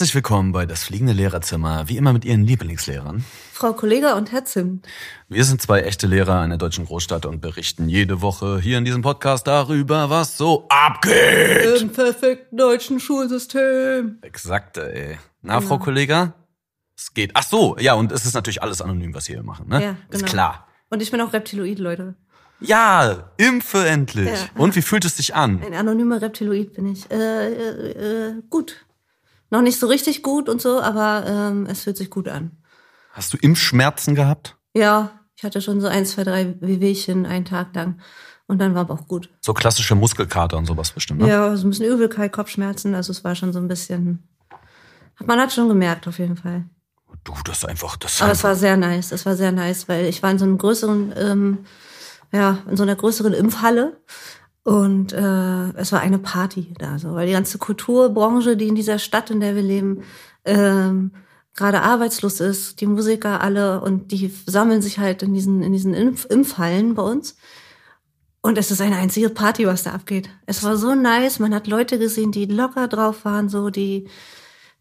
Herzlich willkommen bei Das Fliegende Lehrerzimmer, wie immer mit Ihren Lieblingslehrern. Frau Kollega und Herr Zimt. Wir sind zwei echte Lehrer einer deutschen Großstadt und berichten jede Woche hier in diesem Podcast darüber, was so abgeht. Im perfekten deutschen Schulsystem. Exakt, ey. Na, Frau Kollega? Es geht. Ach so, ja, und es ist natürlich alles anonym, was wir hier machen, ne? Ja, Ist genau. klar. Und ich bin auch Reptiloid, Leute. Ja, impfe endlich. Ja. Und wie fühlt es sich an? Ein anonymer Reptiloid bin ich. Äh, äh, äh, gut. Noch nicht so richtig gut und so, aber ähm, es fühlt sich gut an. Hast du Impfschmerzen gehabt? Ja, ich hatte schon so ein, zwei, drei Wehwehchen einen Tag lang. Und dann war aber auch gut. So klassische Muskelkater und sowas bestimmt, ne? Ja, so ein bisschen Übelkeit, Kopfschmerzen. Also es war schon so ein bisschen. Man hat schon gemerkt, auf jeden Fall. Du, das ist einfach, das Aber es war sehr nice. Es war sehr nice, weil ich war in so einem größeren, ähm, ja, in so einer größeren Impfhalle. Und äh, es war eine Party da, so, weil die ganze Kulturbranche, die in dieser Stadt, in der wir leben, ähm, gerade arbeitslos ist, die Musiker alle und die sammeln sich halt in diesen in diesen Impf Impfhallen bei uns. Und es ist eine einzige Party, was da abgeht. Es war so nice. Man hat Leute gesehen, die locker drauf waren, so die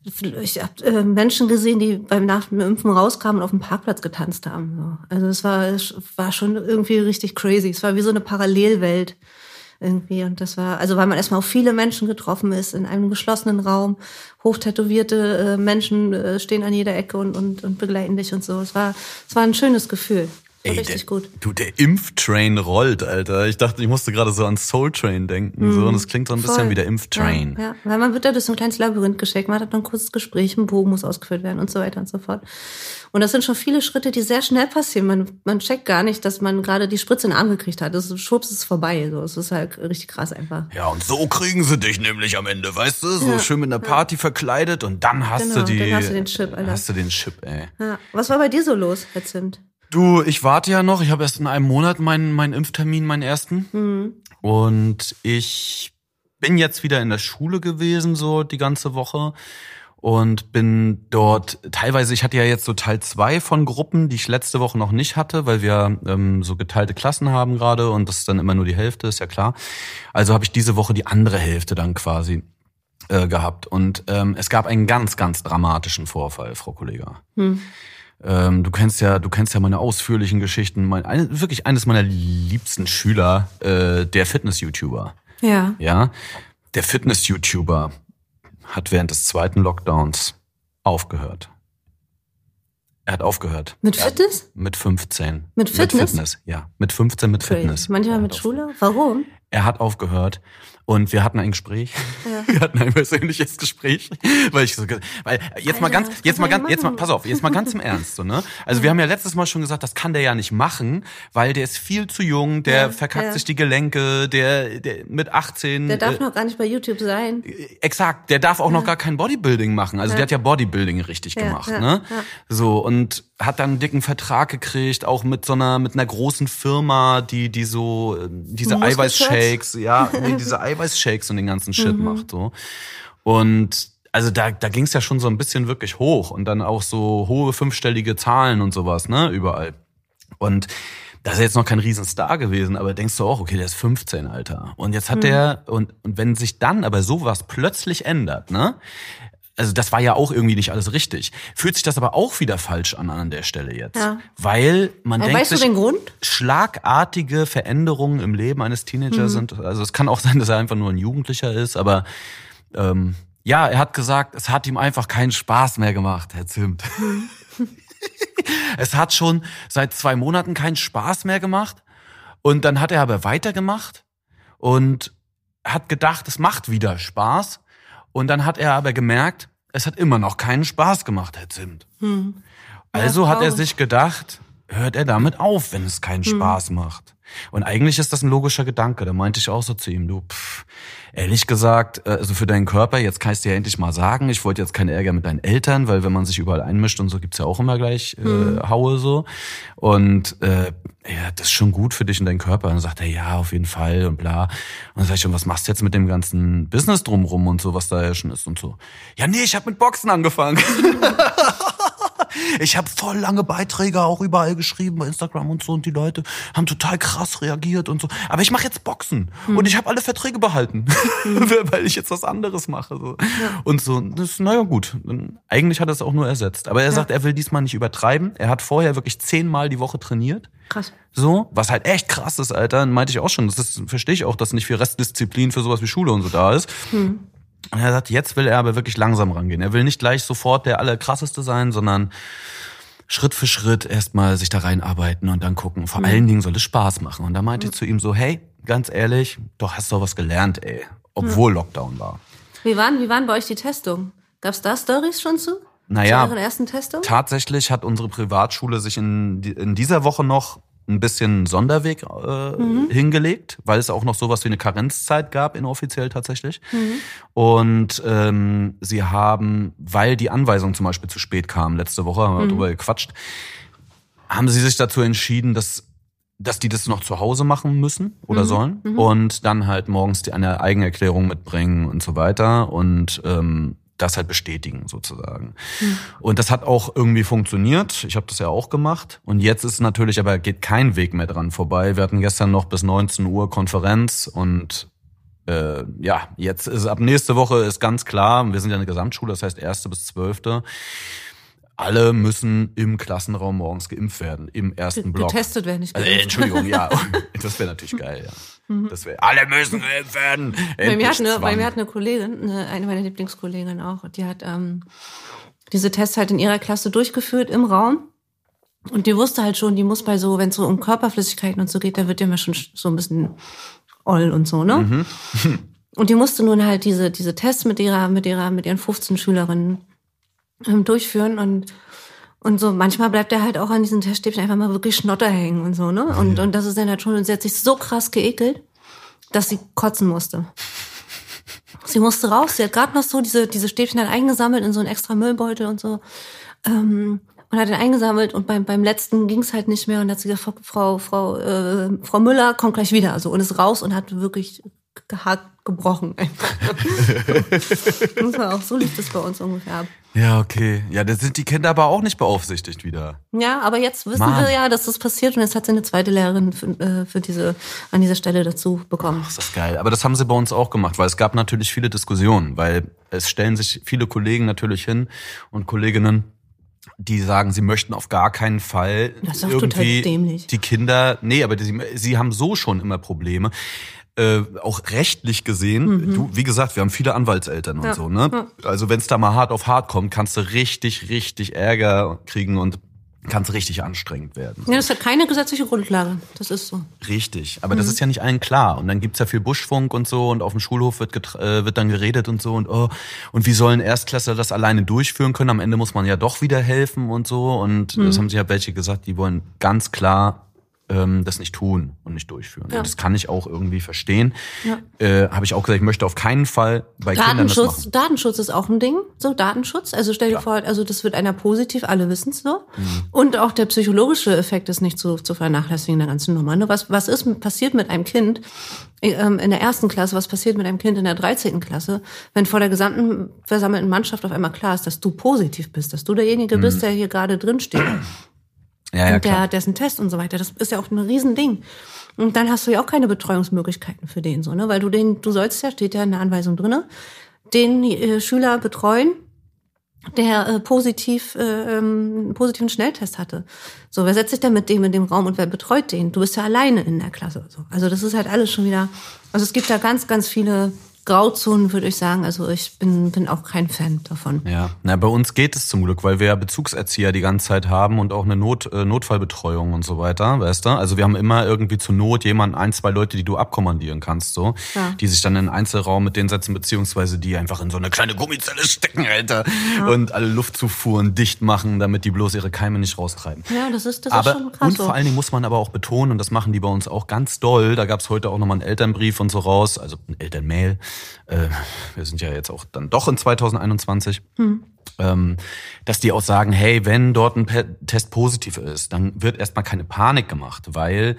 ich habe äh, Menschen gesehen, die beim nach dem Impfen rauskamen und auf dem Parkplatz getanzt haben. So. Also es war, es war schon irgendwie richtig crazy. Es war wie so eine Parallelwelt irgendwie. Und das war, also weil man erstmal auf viele Menschen getroffen ist, in einem geschlossenen Raum, hochtätowierte äh, Menschen äh, stehen an jeder Ecke und, und, und begleiten dich und so. Es war, es war ein schönes Gefühl. Ey, richtig der, gut. Du, der Impftrain rollt, Alter. Ich dachte, ich musste gerade so an Soul Train denken. So, und das klingt so ein bisschen Mhm. Voll. wie der Impftrain. Ja, ja, weil man wird da durch so ein kleines Labyrinth geschickt, man hat noch ein kurzes Gespräch, ein Bogen muss ausgeführt werden und so weiter und so fort. Und das sind schon viele Schritte, die sehr schnell passieren. Man, man checkt gar nicht, dass man gerade die Spritze in den Arm gekriegt hat. Das schwupps ist vorbei. So, es ist halt richtig krass einfach. Ja, und so kriegen sie dich nämlich am Ende, weißt du? So Ja, schön mit einer Party verkleidet und dann hast Genau, du die. dann hast du den Chip, Alter. Hast du den Chip, ey. Ja. Was war bei dir so los, Herr Zimt? Du, ich warte ja noch. Ich habe erst in einem Monat meinen, meinen Impftermin, meinen ersten. Mhm. Und ich bin jetzt wieder in der Schule gewesen, so die ganze Woche. Und bin dort, teilweise, ich hatte ja jetzt so Teil zwei von Gruppen, die ich letzte Woche noch nicht hatte, weil wir ähm, so geteilte Klassen haben gerade und das ist dann immer nur die Hälfte, ist ja klar. Also habe ich diese Woche die andere Hälfte dann quasi äh, gehabt. Und ähm, es gab einen ganz, ganz dramatischen Vorfall, Frau Kollega. Ähm, du kennst ja, du kennst ja meine ausführlichen Geschichten. Mein, eine, wirklich eines meiner liebsten Schüler, äh, der Fitness-YouTuber. Ja. Ja, der Fitness-YouTuber hat während des zweiten Lockdowns aufgehört. Er hat aufgehört. Mit Er hat- Fitness? Mit 15. Mit Fitness? Mit Fitness, ja. Mit 15 mit. Fitness. Manchmal mit Schule? Warum? Er hat aufgehört und wir hatten ein Gespräch. Ja. Wir hatten ein persönliches Gespräch, weil ich so, weil jetzt mal Alter, ganz, was jetzt mal ganz, jetzt mal, pass auf, jetzt mal ganz im Ernst, so, ne? Also wir haben ja letztes Mal schon gesagt, das kann der ja nicht machen, weil der ist viel zu jung, der Ja, verkackt ja. sich die Gelenke, der, der mit 18. Der darf äh, noch gar nicht bei YouTube sein. Exakt, der darf auch noch gar kein Bodybuilding machen. Also der hat ja Bodybuilding richtig Ja, gemacht, ja, ne? ja. So und hat dann einen dicken Vertrag gekriegt, auch mit so einer mit einer großen Firma, die die so äh, diese? Eiweißshakes, ja, nee, diese Eiweißshakes und den ganzen Shit Mhm. macht so. Und also da da ging's ja schon so ein bisschen wirklich hoch und dann auch so hohe fünfstellige Zahlen und sowas, ne, überall. Und das ist jetzt noch kein Riesenstar gewesen, aber denkst du auch, okay, der ist 15, Alter. Und jetzt hat der, und, und wenn sich dann aber sowas plötzlich ändert, ne? Also das war ja auch irgendwie nicht alles richtig. Fühlt sich das aber auch wieder falsch an an der Stelle jetzt. Ja. Weil man Aber denkt weißt du den Grund? schlagartige Veränderungen im Leben eines Teenagers sind, also es kann auch sein, dass er einfach nur ein Jugendlicher ist, aber ähm, ja, er hat gesagt, es hat ihm einfach keinen Spaß mehr gemacht, Herr Zimt. es hat schon seit zwei Monaten keinen Spaß mehr gemacht und dann hat er aber weitergemacht und hat gedacht, es macht wieder Spaß und dann hat er aber gemerkt, es hat immer noch keinen Spaß gemacht, Herr Zimt. Also hat er sich gedacht, hört er damit auf, wenn es keinen Spaß macht. Und eigentlich ist das ein logischer Gedanke. Da meinte ich auch so zu ihm, du, pff, ehrlich gesagt, äh, also für deinen Körper, jetzt kannst du ja endlich mal sagen, ich wollte jetzt keinen Ärger mit deinen Eltern, weil wenn man sich überall einmischt und so, gibt's ja auch immer gleich äh, Haue so. Und äh, ja, das ist schon gut für dich und deinen Körper. Und dann sagt er, ja, auf jeden Fall und bla. Und dann sag ich schon, was machst du jetzt mit dem ganzen Business drumrum und so, was da ja schon ist und so. Ja, nee, ich habe mit Boxen angefangen. Ich habe voll lange Beiträge auch überall geschrieben bei Instagram und so und die Leute haben total krass reagiert und so. Aber ich mache jetzt Boxen hm. und ich habe alle Verträge behalten, hm. weil ich jetzt was anderes mache. So. Ja. Und so, das ist, naja gut. Eigentlich hat er es auch nur ersetzt. Aber er ja. sagt, er will diesmal nicht übertreiben. Er hat vorher wirklich zehnmal die Woche trainiert. Krass. So, was halt echt krass ist, Alter, meinte ich auch schon. Das ist, verstehe ich auch, dass nicht viel Restdisziplin für sowas wie Schule und so da ist. Hm. Und er sagt, jetzt will er aber wirklich langsam rangehen. Er will nicht gleich sofort der allerkrasseste sein, sondern Schritt für Schritt erstmal sich da reinarbeiten und dann gucken. Vor mhm. allen Dingen soll es Spaß machen. Und da meinte ich zu ihm so, hey, ganz ehrlich, doch hast du was gelernt, ey. Obwohl Lockdown war. Wie waren, wie waren bei euch die Testungen? Gab's da Stories schon zu? Naja, zu euren ersten Testung? tatsächlich hat unsere Privatschule sich in, in dieser Woche noch ein bisschen Sonderweg äh, mhm. hingelegt, weil es auch noch sowas wie eine Karenzzeit gab, inoffiziell tatsächlich. Mhm. Und ähm, sie haben, weil die Anweisung zum Beispiel zu spät kam, letzte Woche haben wir mhm. darüber gequatscht, haben sie sich dazu entschieden, dass dass die das noch zu Hause machen müssen oder mhm. sollen mhm. und dann halt morgens die eine Eigenerklärung mitbringen und so weiter und ähm, das halt bestätigen sozusagen. Mhm. Und das hat auch irgendwie funktioniert. Ich habe das ja auch gemacht. Und jetzt ist natürlich aber geht kein Weg mehr dran vorbei. Wir hatten gestern noch bis 19 Uhr Konferenz und äh, ja, jetzt ist ab nächste Woche ist ganz klar, wir sind ja eine Gesamtschule, das heißt erste bis zwölfte alle müssen im Klassenraum morgens geimpft werden, im ersten Block. Getestet werden, nicht geimpft. Also, Entschuldigung, ja. Das wäre natürlich geil, ja. Mhm. Das wär, alle müssen geimpft werden. Bei mir, hat eine, bei mir hat eine Kollegin, eine, eine meiner Lieblingskolleginnen auch, die hat ähm, diese Tests halt in ihrer Klasse durchgeführt im Raum. Und die wusste halt schon, die muss bei so, wenn es so um Körperflüssigkeiten und so geht, da wird ja immer schon so ein bisschen oll und so, ne? Mhm. Und die musste nun halt diese, diese Tests mit ihrer, mit ihrer, mit ihren 15 Schülerinnen durchführen und und so manchmal bleibt er halt auch an diesen Teststäbchen einfach mal wirklich Schnotter hängen und so, ne? Und, ja. und das ist dann halt schon, und sie hat sich so krass geekelt, dass sie kotzen musste. Sie musste raus, sie hat gerade noch so diese, diese Stäbchen halt eingesammelt in so einen extra Müllbeutel und so. Ähm, und hat den eingesammelt und beim, beim letzten ging es halt nicht mehr und hat sie gesagt, Frau, Frau, äh, Frau Müller kommt gleich wieder. Also und ist raus und hat wirklich gehakt gebrochen. Muss man auch, so lief das bei uns ungefähr ab. Ja, okay. Ja, da sind die Kinder aber auch nicht beaufsichtigt wieder. Ja, aber jetzt wissen Mann. wir ja, dass das passiert und jetzt hat sie eine zweite Lehrerin für, äh, für diese, an dieser Stelle dazu bekommen. Ach, ist das geil. Aber das haben sie bei uns auch gemacht, weil es gab natürlich viele Diskussionen, weil es stellen sich viele Kollegen natürlich hin und Kolleginnen, die sagen, sie möchten auf gar keinen Fall das ist auch irgendwie total dämlich. die Kinder, nee, aber die, sie haben so schon immer Probleme äh, auch rechtlich gesehen, mhm. du, wie gesagt, wir haben viele Anwaltseltern und ja. so, ne? Also wenn es da mal hart auf hart kommt, kannst du richtig, richtig Ärger kriegen und kann es richtig anstrengend werden. Ja, das hat keine gesetzliche Grundlage. Das ist so. Richtig. Aber mhm. das ist ja nicht allen klar. Und dann gibt's ja viel Buschfunk und so und auf dem Schulhof wird, äh, wird dann geredet und so und oh, und wie sollen Erstklässler das alleine durchführen können? Am Ende muss man ja doch wieder helfen und so. Und mhm. das haben sich ja welche gesagt, die wollen ganz klar ähm, das nicht tun und nicht durchführen. Ja. Und das kann ich auch irgendwie verstehen. Ja. Äh, Habe ich auch gesagt, ich möchte auf keinen Fall bei Kindern das machen. Datenschutz ist auch ein Ding. So Datenschutz. Also stell dir ja. vor, also das wird einer positiv, alle wissen es so. Mhm. Und auch der psychologische Effekt ist nicht zu, zu vernachlässigen in der ganzen Nummer. Nur was, was ist passiert mit einem Kind ähm, in der ersten Klasse, was passiert mit einem Kind in der 13. Klasse, wenn vor der gesamten versammelten Mannschaft auf einmal klar ist, dass du positiv bist, dass du derjenige mhm. bist, der hier gerade drin steht. Ja, ja, und der, dessen Test und so weiter. Das ist ja auch ein Riesending. Und dann hast du ja auch keine Betreuungsmöglichkeiten für den so, ne? Weil du den, du sollst ja, steht ja in der Anweisung drinne, den äh, Schüler betreuen, der äh, positiv äh, ähm, einen positiven Schnelltest hatte. So, wer setzt sich denn mit dem in dem Raum und wer betreut den? Du bist ja alleine in der Klasse. So. Also das ist halt alles schon wieder. Also es gibt da ganz, ganz viele Grauzonen, würde ich sagen. Also ich bin, bin auch kein Fan davon. Ja, na, bei uns geht es zum Glück, weil wir ja Bezugserzieher die ganze Zeit haben und auch eine Not, äh, Notfallbetreuung und so weiter, weißt du? Also wir haben immer irgendwie zur Not jemanden, ein, zwei Leute, die du abkommandieren kannst, so, ja. die sich dann in einen Einzelraum mit denen setzen, beziehungsweise die einfach in so eine kleine Gummizelle stecken, Alter, ja. und alle Luftzufuhren dicht machen, damit die bloß ihre Keime nicht raustreiben. Ja, das ist, das aber, ist schon krass. Und vor allen Dingen muss man aber auch betonen, und das machen die bei uns auch ganz doll, da gab es heute auch nochmal einen Elternbrief und so raus, also ein Elternmail, äh, wir sind ja jetzt auch dann doch in 2021, hm. ähm, dass die auch sagen, hey, wenn dort ein Test positiv ist, dann wird erstmal keine Panik gemacht, weil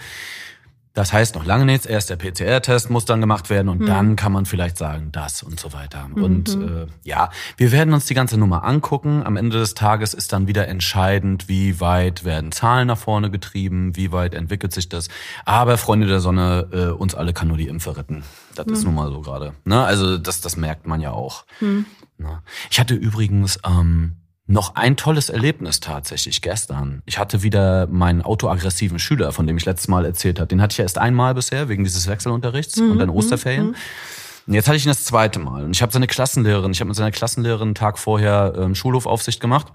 Das heißt noch lange nichts. Erst der PCR-Test muss dann gemacht werden und mhm. dann kann man vielleicht sagen, das und so weiter. Mhm. Und äh, ja, wir werden uns die ganze Nummer angucken. Am Ende des Tages ist dann wieder entscheidend, wie weit werden Zahlen nach vorne getrieben, wie weit entwickelt sich das. Aber Freunde der Sonne, äh, uns alle kann nur die Impfe retten. Das mhm. ist nun mal so gerade. Ne? Also das, das merkt man ja auch. Mhm. Ne? Ich hatte übrigens ähm, noch ein tolles Erlebnis tatsächlich gestern. Ich hatte wieder meinen autoaggressiven Schüler, von dem ich letztes Mal erzählt habe. Den hatte ich ja erst einmal bisher wegen dieses Wechselunterrichts mhm. und dann Osterferien. Mhm. Und jetzt hatte ich ihn das zweite Mal. Und ich habe seine Klassenlehrerin, ich habe mit seiner Klassenlehrerin einen Tag vorher ähm, Schulhofaufsicht gemacht.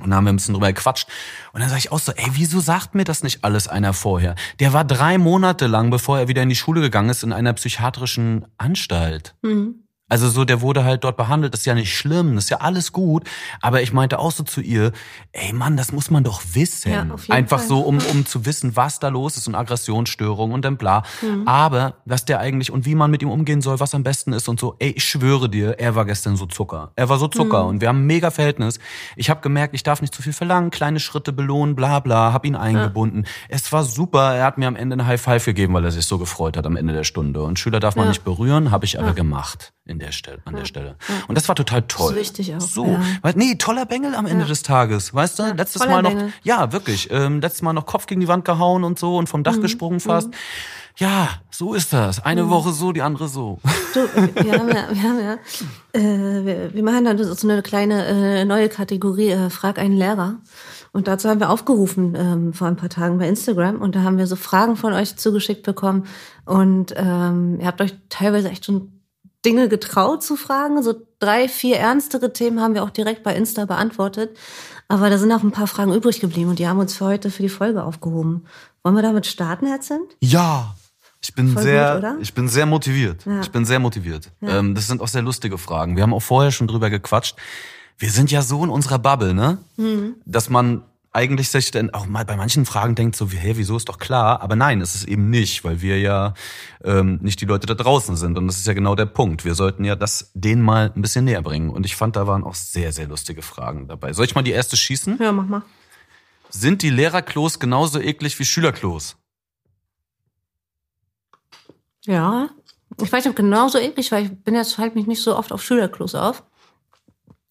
Und da haben wir ein bisschen drüber gequatscht. Und dann sage ich auch so, ey, wieso sagt mir das nicht alles einer vorher? Der war drei Monate lang, bevor er wieder in die Schule gegangen ist, in einer psychiatrischen Anstalt. Mhm. Also so, der wurde halt dort behandelt, das ist ja nicht schlimm, das ist ja alles gut. Aber ich meinte auch so zu ihr, ey Mann, das muss man doch wissen. Ja, Einfach Fall. so, um, um zu wissen, was da los ist und Aggressionsstörung und dann bla. Mhm. Aber was der eigentlich und wie man mit ihm umgehen soll, was am besten ist und so, ey, ich schwöre dir, er war gestern so Zucker. Er war so Zucker mhm. und wir haben ein mega Verhältnis. Ich habe gemerkt, ich darf nicht zu viel verlangen, kleine Schritte belohnen, bla bla, hab ihn eingebunden. Ja. Es war super, er hat mir am Ende eine High Five gegeben, weil er sich so gefreut hat am Ende der Stunde. Und Schüler darf man ja. nicht berühren, habe ich aber gemacht in der Stelle, an der Stelle. Und das war total toll. Das ist wichtig auch. So, ja. nee, toller Bengel am Ende des Tages, weißt du? Ja, letztes Mal noch, Bengel. ja, wirklich, ähm, letztes Mal noch Kopf gegen die Wand gehauen und so und vom Dach mhm. gesprungen fast. Mhm. Ja, so ist das. Eine mhm. Woche so, die andere so. Du, wir haben ja, wir haben ja, äh, wir, wir machen dann so eine kleine äh, neue Kategorie, äh, frag einen Lehrer. Und dazu haben wir aufgerufen ähm, vor ein paar Tagen bei Instagram und da haben wir so Fragen von euch zugeschickt bekommen und ähm, ihr habt euch teilweise echt schon Dinge getraut zu fragen. So drei, vier ernstere Themen haben wir auch direkt bei Insta beantwortet. Aber da sind auch ein paar Fragen übrig geblieben und die haben uns für heute für die Folge aufgehoben. Wollen wir damit starten, Herr Zimt? Ja. Ich bin Voll sehr, gut, ich bin sehr motiviert. Ja. Ich bin sehr motiviert. Ja. Ähm, das sind auch sehr lustige Fragen. Wir haben auch vorher schon drüber gequatscht. Wir sind ja so in unserer Bubble, ne? Mhm. Dass man eigentlich sich dann auch mal bei manchen Fragen denkt so, wie, hey, wieso ist doch klar? Aber nein, es ist eben nicht, weil wir ja ähm, nicht die Leute da draußen sind. Und das ist ja genau der Punkt. Wir sollten ja das denen mal ein bisschen näher bringen. Und ich fand, da waren auch sehr, sehr lustige Fragen dabei. Soll ich mal die erste schießen? Ja, mach mal. Sind die Lehrerklos genauso eklig wie Schülerklos? Ja, ich weiß nicht, genauso eklig, weil ich bin jetzt halt mich nicht so oft auf Schülerklos auf.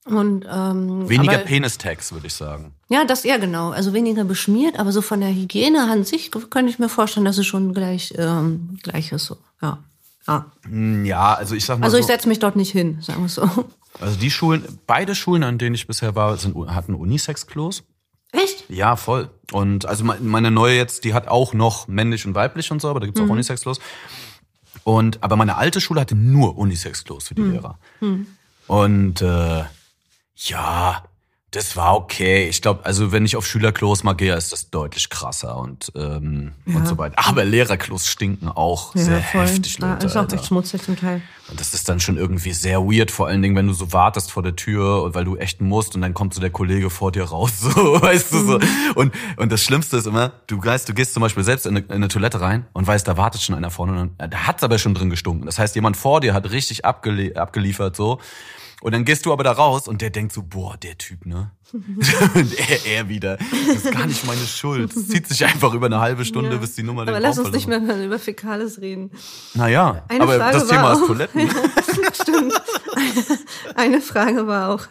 Und, ähm, weniger aber, Penis-Tags, würde ich sagen. Ja, das ja genau. Also weniger beschmiert, aber so von der Hygiene an sich könnte ich mir vorstellen, dass es schon gleich, ähm, gleich ist. So. Ja. Ja. Hm, ja, also ich sag mal. Also ich so, setze mich dort nicht hin, sagen wir so. Also die Schulen, beide Schulen, an denen ich bisher war, sind, hatten Unisex-Klos. Echt? Ja, voll. Und also meine neue jetzt, die hat auch noch männlich und weiblich und so, aber da gibt's auch mhm. Unisex-Klos. Und aber meine alte Schule hatte nur Unisex-Klos für die mhm. Lehrer. Mhm. Und äh, ja, das war okay. Ich glaube, also wenn ich auf Schülerklos mal gehe, ist das deutlich krasser und, ähm, ja. und so weiter. Aber Lehrerklos stinken auch ja, sehr voll. heftig, Leute. Ja, ist auch echt schmutzig zum Teil. Und das ist dann schon irgendwie sehr weird, vor allen Dingen, wenn du so wartest vor der Tür und weil du echt musst und dann kommt so der Kollege vor dir raus, so, weißt du so. Mhm. Und, und das Schlimmste ist immer, du weißt, du gehst zum Beispiel selbst in eine, in eine Toilette rein und weißt, da wartet schon einer vorne und da hat's aber schon drin gestunken. Das heißt, jemand vor dir hat richtig abgelie abgeliefert, so. Und dann gehst du aber da raus und der denkt so, boah, der Typ, ne? und er, er wieder. Das ist gar nicht meine Schuld. Es zieht sich einfach über eine halbe Stunde, ja. bis die Nummer aber den lass uns nicht mehr über Fäkales reden. Naja, eine aber Frage das Thema ist Toiletten. ja, stimmt. Eine Frage war auch,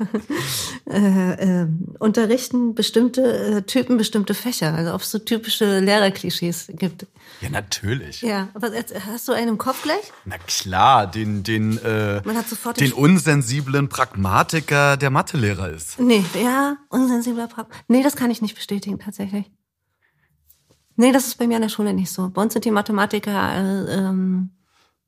äh, äh, unterrichten bestimmte äh, Typen bestimmte Fächer? Also ob es so typische Lehrerklischees gibt? Ja, natürlich. Ja, aber hast du einen im Kopf gleich? Na klar, den, den, äh, sofort den unsensiblen Pragmatiker, der Mathelehrer ist. Nee, ja, unsensibler Pragmatiker. Nee, das kann ich nicht bestätigen, tatsächlich. Nee, das ist bei mir an der Schule nicht so. Bei uns sind die Mathematiker äh, ähm,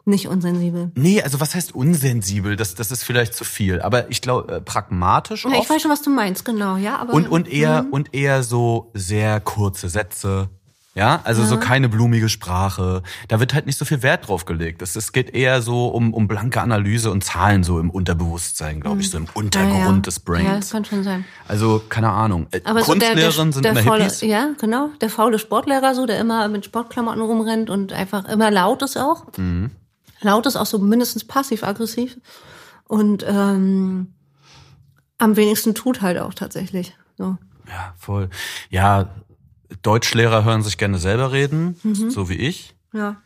nicht unsensibel. Nee, also was heißt unsensibel? Das, das ist vielleicht zu viel. Aber ich glaube, äh, pragmatisch. Ja, ich weiß schon, was du meinst, genau, ja. Aber, und, und eher, mhm. und eher so sehr kurze Sätze ja, also ja. so keine blumige Sprache. Da wird halt nicht so viel Wert drauf gelegt. Es, es geht eher so um, um blanke Analyse und Zahlen so im Unterbewusstsein, glaube ich, so im Untergrund ja, ja. des Brains. Ja, das kann schon sein. Also, keine Ahnung. Äh, Aber Kunstlehrerinnen so der, der, sind der immer faule, Hippies. Ja, genau. Der faule Sportlehrer so, der immer mit Sportklamotten rumrennt und einfach immer laut ist auch. Mhm. Laut ist auch so mindestens passiv-aggressiv. Und ähm, am wenigsten tut halt auch tatsächlich. So. Ja, voll. Ja, Deutschlehrer hören sich gerne selber reden, mhm. so wie ich. Ja.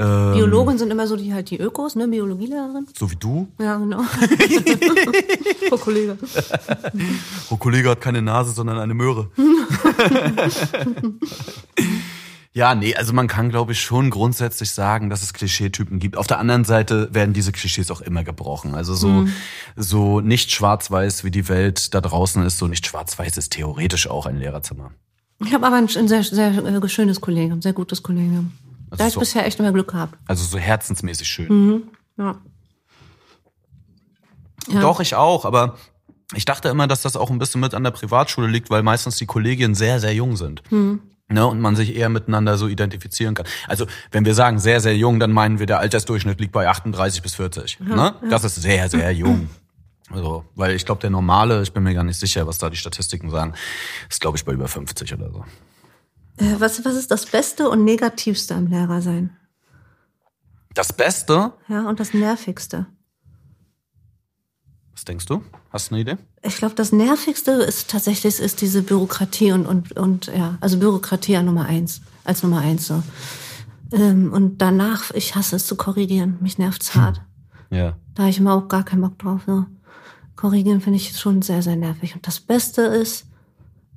Ähm, Biologen sind immer so die halt die Ökos, ne? Biologielehrerin. So wie du. Ja, genau. Frau Kollege. Oh, Kollege hat keine Nase, sondern eine Möhre. ja, nee, also man kann, glaube ich, schon grundsätzlich sagen, dass es Klischeetypen gibt. Auf der anderen Seite werden diese Klischees auch immer gebrochen. Also so, so nicht schwarz-weiß, wie die Welt da draußen ist, so nicht schwarz-weiß ist theoretisch auch ein Lehrerzimmer. Ich habe aber ein, ein sehr, sehr äh, schönes Kollegium, ein sehr gutes Kollegium. Also da habe ich so- bisher echt immer Glück gehabt. Also so herzensmäßig schön. Ja. Ja. Doch, ich auch, aber ich dachte immer, dass das auch ein bisschen mit an der Privatschule liegt, weil meistens die Kollegien sehr, sehr jung sind. Ne, und man sich eher miteinander so identifizieren kann. Also, wenn wir sagen sehr, sehr jung, dann meinen wir, der Altersdurchschnitt liegt bei 38 bis 40. ne? Das ist sehr, sehr jung. Also, weil ich glaube, der normale, ich bin mir gar nicht sicher, was da die Statistiken sagen, ist, glaube ich, bei über 50 oder so. Äh, was, was ist das Beste und Negativste am Lehrer sein? Das Beste, Ja, und das Nervigste. was denkst du? Hast du eine Idee? Ich glaube, das Nervigste ist tatsächlich ist diese Bürokratie und, und, und ja, also Bürokratie an Nummer eins, als Nummer eins so. Ähm, und danach, ich hasse es zu korrigieren. Mich nervt's hart. Ja. Da habe ich immer auch gar keinen Bock drauf. So. Korrigieren finde ich schon sehr, sehr nervig. Und das Beste ist,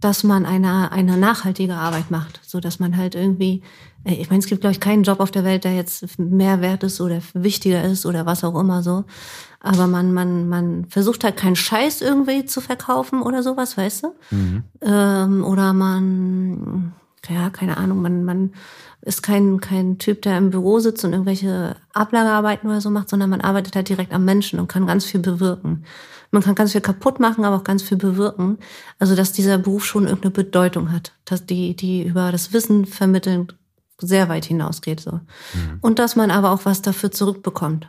dass man eine, eine nachhaltige Arbeit macht, so dass man halt irgendwie, äh, ich meine, es gibt glaube ich keinen Job auf der Welt, der jetzt mehr wert ist oder wichtiger ist oder was auch immer so. Aber man, man, man versucht halt keinen Scheiß irgendwie zu verkaufen oder sowas, weißt du? Ähm, oder man, ja, keine Ahnung, man, man ist kein, kein Typ, der im Büro sitzt und irgendwelche Ablagearbeiten oder so macht, sondern man arbeitet halt direkt am Menschen und kann ganz viel bewirken. Man kann ganz viel kaputt machen, aber auch ganz viel bewirken. Also, dass dieser Beruf schon irgendeine Bedeutung hat, dass die, die über das Wissen vermitteln sehr weit hinausgeht, so. Und dass man aber auch was dafür zurückbekommt.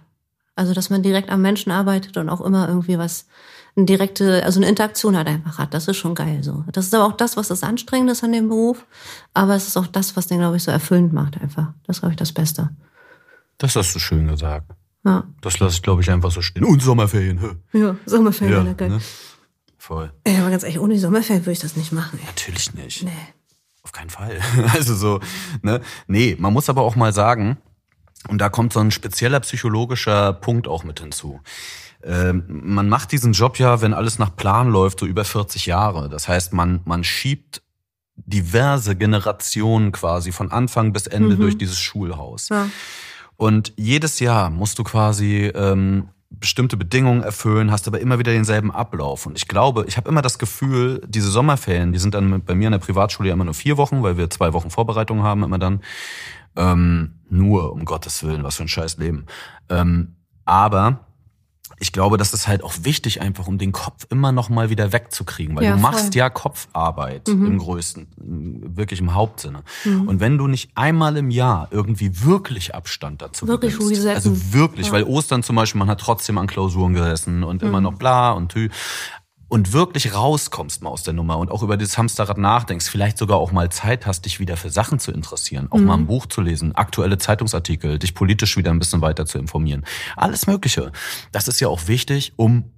Also, dass man direkt am Menschen arbeitet und auch immer irgendwie was, eine direkte, also eine Interaktion halt einfach hat. Das ist schon geil, so. Das ist aber auch das, was das Anstrengende ist an dem Beruf. Aber es ist auch das, was den, glaube ich, so erfüllend macht einfach. Das ist, glaube ich, das Beste. Das hast du schön gesagt. Ja. Das lasse ich, glaube ich, einfach so stehen. Und Sommerferien. hä? Ja, Sommerferien, ja, geil. ne? Voll. Ey, aber ganz ehrlich, ohne die Sommerferien würde ich das nicht machen, ey. Natürlich nicht. Nee. Auf keinen Fall. Also so, ne? Nee, man muss aber auch mal sagen, und da kommt so ein spezieller psychologischer Punkt auch mit hinzu. Ähm, man macht diesen Job ja, wenn alles nach Plan läuft, so über 40 Jahre. Das heißt, man, man schiebt diverse Generationen quasi von Anfang bis Ende durch dieses Schulhaus. Ja. Und jedes Jahr musst du quasi ähm, bestimmte Bedingungen erfüllen, hast aber immer wieder denselben Ablauf. Und ich glaube, ich habe immer das Gefühl, diese Sommerferien, die sind dann bei mir in der Privatschule immer nur vier Wochen, weil wir zwei Wochen Vorbereitung haben, immer dann. Ähm, nur, um Gottes Willen, was für ein scheiß Leben. Ähm, aber ich glaube, das ist halt auch wichtig, einfach um den Kopf immer noch mal wieder wegzukriegen, weil Ja, du machst voll. Mhm. ja Kopfarbeit im größten, wirklich im Hauptsinne. Und wenn du nicht einmal im Jahr irgendwie wirklich Abstand dazu Wirklich gewinnst, also wirklich, weil Ostern zum Beispiel, man hat trotzdem an Klausuren gesessen und immer noch bla und tü und wirklich rauskommst mal aus der Nummer und auch über das Hamsterrad nachdenkst, vielleicht sogar auch mal Zeit hast, dich wieder für Sachen zu interessieren, auch mal ein Buch zu lesen, aktuelle Zeitungsartikel, dich politisch wieder ein bisschen weiter zu informieren. Alles Mögliche. Das ist ja auch wichtig, um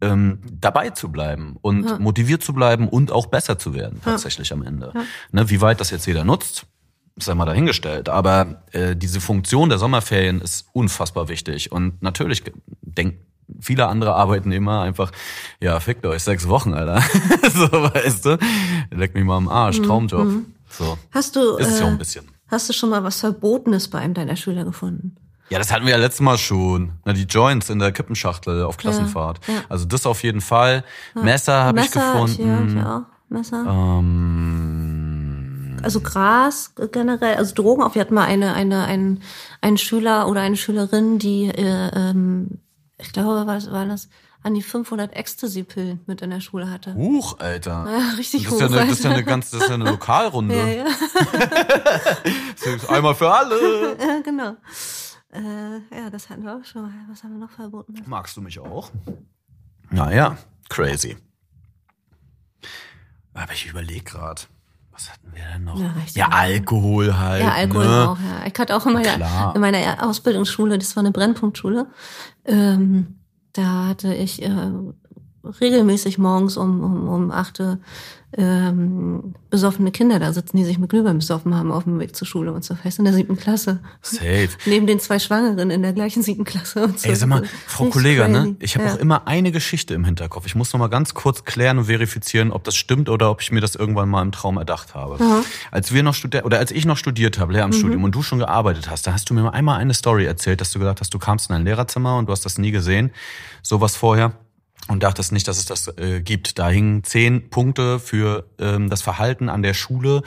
ähm, dabei zu bleiben und Ja. motiviert zu bleiben und auch besser zu werden tatsächlich am Ende. Ne, wie weit das jetzt jeder nutzt, ist einmal dahingestellt. Aber äh, diese Funktion der Sommerferien ist unfassbar wichtig. Und natürlich denken viele andere Arbeitnehmer einfach, ja, fickt euch, sechs Wochen, Alter. so, weißt du? Leck mich mal am Arsch, Traumjob. So. Hast du, Ist es ja auch ein äh, bisschen. hast du schon mal was Verbotenes bei einem deiner Schüler gefunden? Ja, das hatten wir ja letztes Mal schon. Na, die Joints in der Kippenschachtel auf Klassenfahrt. ja. Also das auf jeden Fall. Messer habe ich gefunden. Ich, ja, ich auch. Messer. Ähm, Also Gras generell, also Drogen auch. Wir hatten mal eine, eine, einen, einen Schüler oder eine Schülerin, die, äh, ähm, ich glaube, was war das, an die 500 Ecstasy-Pillen mit in der Schule hatte. Huch, Alter. Ja, richtig das ist ja hoch, eine, das ist ja eine ganz, das ist ja eine Lokalrunde. Ja, ja. Einmal für alle. ja genau. Äh, ja, das hatten wir auch schon mal. Was haben wir noch verboten? Magst du mich auch? Naja, crazy. Aber ich überlege gerade, was hatten wir denn noch? Ja, richtig. Ja, Alkohol halt. Ja, Alkohol ne? auch, ja. Ich hatte auch in meiner, in meiner Ausbildungsschule, das war eine Brennpunktschule, ähm, da hatte ich äh, regelmäßig morgens um, um, um achte ähm, besoffene Kinder da sitzen, die sich mit Glühwein besoffen haben auf dem Weg zur Schule und so fest in der siebten Klasse. Safe. Neben den zwei Schwangeren in der gleichen siebten Klasse und so. Ey, sag mal, Frau Kollega, ne? Ich habe ja. auch immer eine Geschichte im Hinterkopf. Ich muss noch mal ganz kurz klären und verifizieren, ob das stimmt oder ob ich mir das irgendwann mal im Traum erdacht habe. Als wir noch studiert oder als ich noch studiert habe, Lehramtsstudium Mhm. und du schon gearbeitet hast, da hast du mir mal einmal eine Story erzählt, dass du gesagt hast, du kamst in ein Lehrerzimmer und du hast das nie gesehen, sowas vorher. Und dachtest nicht, dass es das äh, gibt. Da hingen zehn Punkte für ähm, das Verhalten an der Schule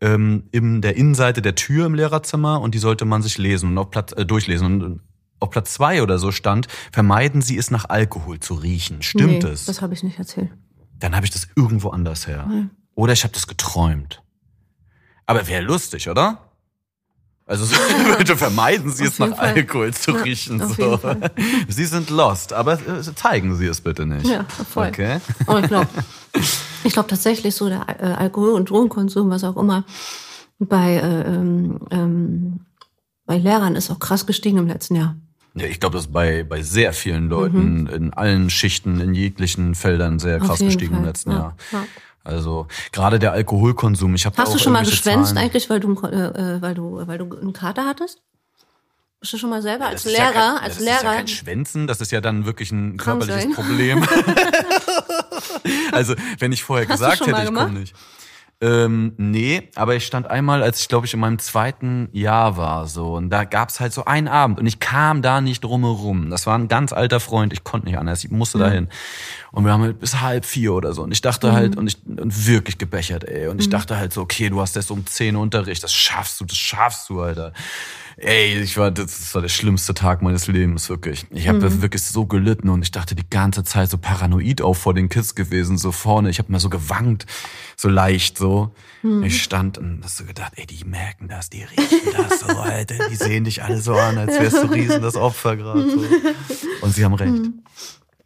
ähm, in der Innenseite der Tür im Lehrerzimmer und die sollte man sich lesen und auf Platz, äh, durchlesen. Und auf Platz zwei oder so stand, vermeiden Sie es nach Alkohol zu riechen. Stimmt nee, es? Das habe ich nicht erzählt. Dann habe ich das irgendwo anders her. Oder ich habe das geträumt. Aber wäre lustig, oder? Also so, bitte vermeiden Sie Auf es nach Fall. Alkohol zu Ja, riechen. So. Sie sind lost, aber äh, zeigen Sie es bitte nicht. Ja, voll. Okay. Aber ich glaube, ich glaube tatsächlich so der äh, Alkohol- und Drogenkonsum, was auch immer, bei, äh, ähm, ähm, bei Lehrern ist auch krass gestiegen im letzten Jahr. Ja, ich glaube, das ist bei, bei sehr vielen Leuten in allen Schichten, in jeglichen Feldern sehr Mhm. Krass gestiegen im Fall. letzten Ja, Jahr. ja. Also gerade der Alkoholkonsum. Ich habe Hast du schon mal geschwänzt Zahlen. eigentlich, weil du, äh, äh, weil du, weil du einen Kater hattest? Bist du schon mal selber als Das ist ja Lehrer, kein, als das ist ja Lehrer? kein Schwänzen, das ist ja dann wirklich ein körperliches. Problem. also, wenn ich vorher Hast gesagt hätte, ich komme nicht. Ähm, nee, aber ich stand einmal, als ich glaube ich in meinem zweiten Jahr war, so und da gab's halt so einen Abend und ich kam da nicht drumherum. Das war ein ganz alter Freund, ich konnte nicht anders, ich musste dahin. Und wir haben halt bis halb vier oder so und ich dachte halt und ich und wirklich gebechert, ey. Und ich dachte halt so, okay, du hast erst um zehn Unterricht, das schaffst du, das schaffst du, Alter. Ey, ich war, das, war der schlimmste Tag meines Lebens, wirklich. Ich habe wirklich so gelitten und ich dachte die ganze Zeit so paranoid auch vor den Kids gewesen, so vorne. Ich habe mal so gewankt, so leicht so. Ich stand und hast so gedacht, ey, die merken das, die riechen das so, Alter. Die sehen dich alle so an, als wärst du riesen das Opfer gerade. So. Und sie haben recht.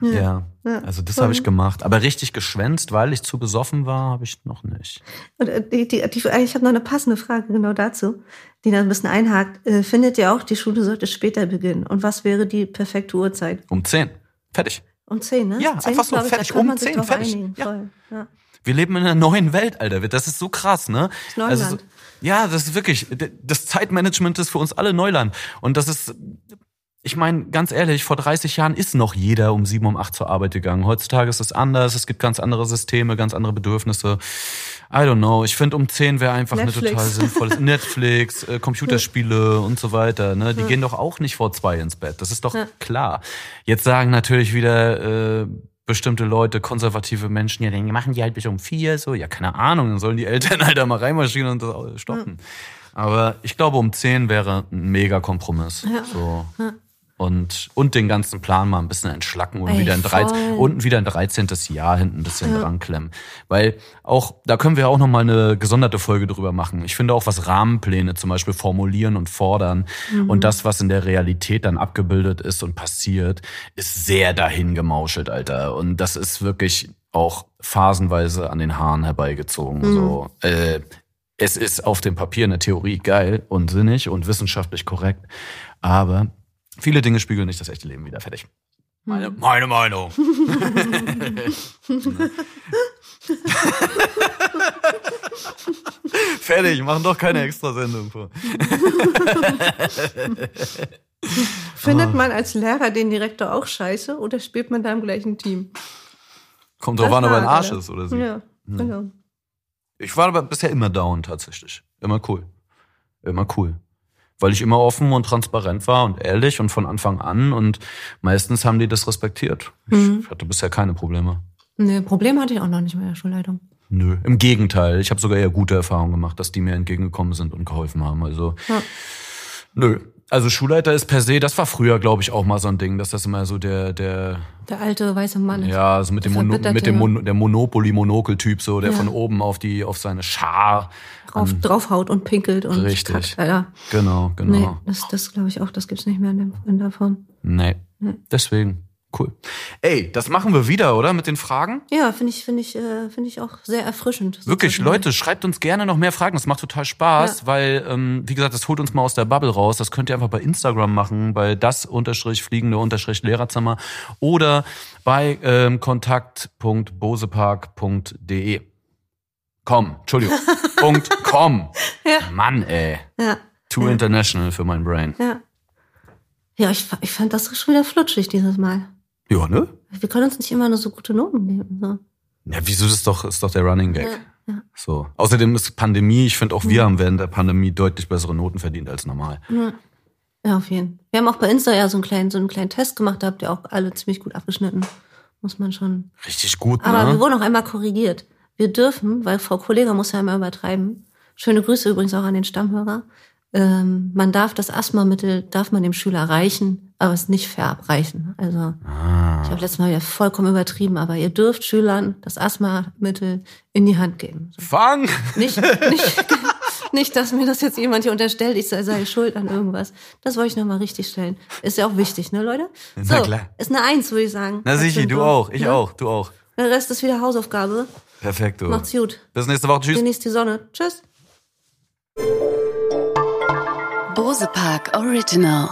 Ja, also das habe ich gemacht. Aber richtig geschwänzt, weil ich zu besoffen war, habe ich noch nicht. Und, äh, die, die, die, ich habe noch eine passende Frage genau dazu, die da ein bisschen einhakt. Äh, findet ihr auch, die Schule sollte später beginnen? Und was wäre die perfekte Uhrzeit? Um zehn. Fertig. Um 10, ne? Ja, 10, einfach so, ich, fertig, um man sich 10, drauf fertig. einigen. Ja. Ja. Wir leben in einer neuen Welt, Alter. Das ist so krass, ne? Neuland. Also, ja, das ist wirklich, das Zeitmanagement ist für uns alle Neuland. Und das ist, ich meine, ganz ehrlich, vor 30 Jahren ist noch jeder um sieben, um acht zur Arbeit gegangen. Heutzutage ist es anders. Es gibt ganz andere Systeme, ganz andere Bedürfnisse. I don't know. Ich finde, um 10 wäre einfach Netflix. eine total sinnvolle Netflix, äh, Computerspiele und so weiter. Ne? Die gehen doch auch nicht vor zwei ins Bett. Das ist doch Ja. klar. Jetzt sagen natürlich wieder äh, bestimmte Leute, konservative Menschen, ja, dann machen die halt bis um vier, so, ja, keine Ahnung, dann sollen die Eltern halt da mal reinmarschieren und das stoppen. Aber ich glaube, um zehn wäre ein mega Kompromiss. Ja. So. Und, und den ganzen Plan mal ein bisschen entschlacken und Ey, wieder ein 13, voll. und wieder ein 13. Jahr hinten ein bisschen dran klemmen. Weil auch, da können wir auch nochmal eine gesonderte Folge drüber machen. Ich finde auch, was Rahmenpläne zum Beispiel formulieren und fordern Mhm. und das, was in der Realität dann abgebildet ist und passiert, ist sehr dahin gemauschelt, Alter. Und das ist wirklich auch phasenweise an den Haaren herbeigezogen. Mhm. So, äh, es ist auf dem Papier in der Theorie geil und sinnig und wissenschaftlich korrekt, aber viele Dinge spiegeln nicht das echte Leben wieder. Fertig. Meine, meine Meinung. Fertig, machen doch keine Extrasendung vor. Findet man als Lehrer den Direktor auch scheiße oder spielt man da im gleichen Team? Kommt drauf an, ob er ein Arsch oder? ist oder sie. Ja, genau. Ich war aber bisher immer down tatsächlich. Immer cool. Immer cool. Weil ich immer offen und transparent war und ehrlich und von Anfang an und meistens haben die das respektiert. Ich, Mhm. ich hatte bisher keine Probleme. Nee, Problem hatte ich auch noch nicht mit der Schulleitung. Nö. Im Gegenteil. Ich habe sogar eher gute Erfahrungen gemacht, dass die mir entgegengekommen sind und geholfen haben. Also, Ja. nö. Also Schulleiter ist per se, das war früher, glaube ich, auch mal so ein Ding, dass das immer so der, der, Der alte weiße Mann ist. ja, so mit dem, Mono, mit dem ja. Mon der Monopoly-Monokel-Typ, so, der Ja. von oben auf die, auf seine Schar. Drauf, draufhaut und pinkelt und Richtig. kackt, Alter. Genau, Nee, genau. das, das glaube ich auch, das gibt's nicht mehr in, dem, in der Form. Nee. Nee. Deswegen. Cool. Ey, das machen wir wieder, oder? Mit den Fragen? Ja, finde ich, finde ich, äh, finde ich auch sehr erfrischend. Wirklich. Leute, schreibt uns gerne noch mehr Fragen. Das macht total Spaß, Ja. weil, ähm, wie gesagt, das holt uns mal aus der Bubble raus. Das könnt ihr einfach bei Instagram machen, bei das unterstrich fliegende unterstrich Lehrerzimmer oder bei ähm, kontakt.bosepark.de. Com, Entschuldigung. Punkt com. Ja. Mann, ey. Ja, Too international für mein Brain. ja. Ja, ich, ich fand das schon wieder flutschig dieses Mal. Ja, ne? Wir können uns nicht immer nur so gute Noten geben. So. Ja, wieso das ist doch, ist doch der Running Gag. Ja, ja. So. Außerdem ist Pandemie, ich finde auch wir haben während der Pandemie deutlich bessere Noten verdient als normal. Ja, auf jeden Fall. Wir haben auch bei Insta ja so einen kleinen, so einen kleinen Test gemacht, da habt ihr auch alle ziemlich gut abgeschnitten. Muss man schon. Richtig gut, Aber wir ne? wurden auch einmal korrigiert. Wir dürfen, weil Frau Kollega muss ja immer übertreiben. Schöne Grüße übrigens auch an den Stammhörer. Ähm, man darf das Asthmamittel, darf man dem Schüler reichen, aber es nicht verabreichen. Also Ah. ich habe letztes Mal wieder vollkommen übertrieben, aber ihr dürft Schülern das Asthmamittel in die Hand geben. So. Fang! Nicht, nicht, nicht, dass mir das jetzt jemand hier unterstellt, ich sei, sei schuld an irgendwas. Das wollte ich nochmal richtig stellen. Ist ja auch wichtig, ne, Leute? Na so, klar. Ist eine Eins, würde ich sagen. Na sicher, du auch, ich Ja? auch, du auch. Der Rest ist wieder Hausaufgabe. Perfekt, du. Macht's gut. Bis nächste Woche. Tschüss. Genießt die Sonne. Tschüss. Bose Park Original.